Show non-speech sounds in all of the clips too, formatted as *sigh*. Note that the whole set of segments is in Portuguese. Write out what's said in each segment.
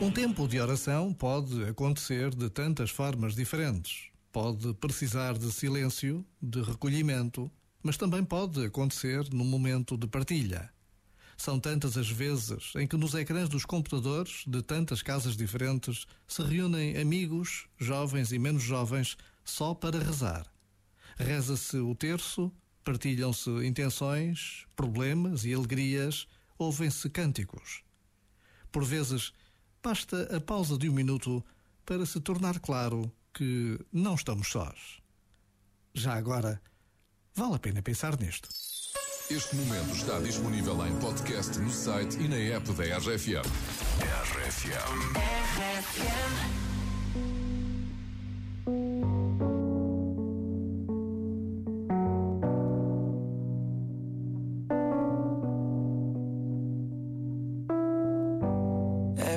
Um tempo de oração pode acontecer de tantas formas diferentes. Pode precisar de silêncio, de recolhimento, mas também pode acontecer num momento de partilha. São tantas as vezes em que nos ecrãs dos computadores de tantas casas diferentes se reúnem amigos, jovens e menos jovens, só para rezar. Reza-se o terço, partilham-se intenções, problemas e alegrias, ouvem-se cânticos. Por vezes, basta a pausa de um minuto para se tornar claro que não estamos sós. Já agora, vale a pena pensar nisto. Este momento está disponível em podcast no site e na app da RFM. RFM.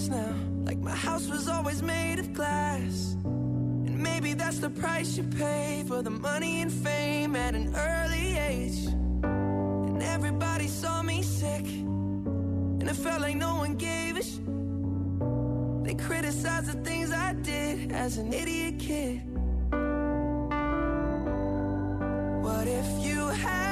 now. Like my house was always made of glass. And maybe that's the price you pay for the money and fame at an early age. And everybody saw me sick. And it felt like no one gave a sh. They criticized the things I did as an idiot kid. What if you had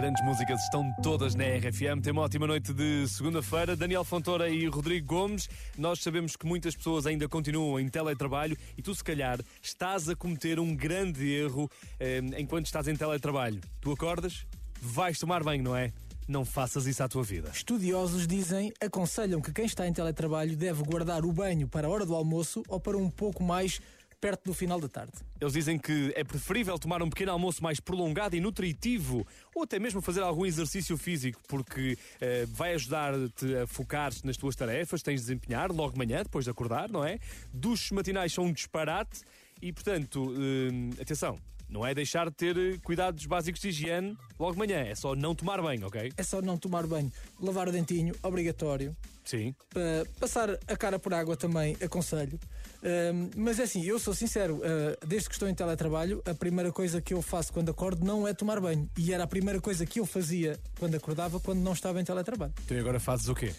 grandes músicas estão todas na RFM. Tem uma ótima noite de segunda-feira. Daniel Fontoura e Rodrigo Gomes. Nós sabemos que muitas pessoas ainda continuam em teletrabalho e tu, se calhar, estás a cometer um grande erro eh, enquanto estás em teletrabalho. Tu acordas, vais tomar banho, não é? Não faças isso à tua vida. Estudiosos dizem, aconselham que quem está em teletrabalho deve guardar o banho para a hora do almoço ou para um pouco mais perto do final da tarde. Eles dizem que é preferível tomar um pequeno almoço mais prolongado e nutritivo, ou até mesmo fazer algum exercício físico, porque eh, vai ajudar-te a focar nas tuas tarefas, tens de desempenhar logo de manhã, depois de acordar, não é? Duches matinais são um disparate e, portanto, eh, atenção, não é deixar de ter eh, cuidados básicos de higiene logo de manhã, é só não tomar banho, ok? É só não tomar banho. Lavar o dentinho, obrigatório. Sim. Pa- passar a cara por água também aconselho. Ahm, mas é assim, eu sou sincero, ah, desde que estou em teletrabalho, a primeira coisa que eu faço quando acordo não é tomar banho. E era a primeira coisa que eu fazia quando acordava, quando não estava em teletrabalho. Então agora fazes o quê?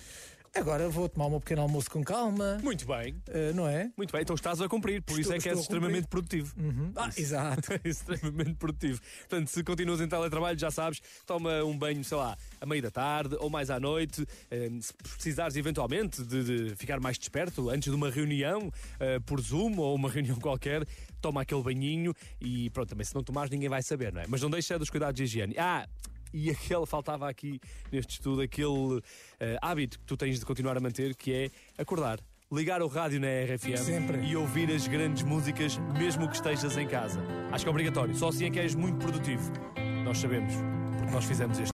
Agora vou tomar meu pequeno almoço com calma, Muito bem. ah, não é? Muito bem, então estás a cumprir, por isso Estou- é que és extremamente produtivo. Uhum. Ah, exato. É *laughs* extremamente produtivo. Portanto, se continuas em teletrabalho, já sabes, toma um banho, sei lá, a meio da tarde ou mais à noite. Eh, Se precisares eventualmente de, de ficar mais desperto antes de uma reunião eh, por Zoom ou uma *laughs* reunião qualquer, toma aquele banhinho e pronto, também se não tomares ninguém vai saber, não é? Mas não deixa dos cuidados de higiene. Ah, e aquele, faltava aqui neste estudo, aquele eh, hábito que tu tens de continuar a manter, que é acordar. Ligar o rádio na RFM Sempre. e ouvir as grandes músicas, mesmo que estejas em casa. Acho que é obrigatório. Só assim é que és muito produtivo. Nós sabemos, porque nós fizemos este.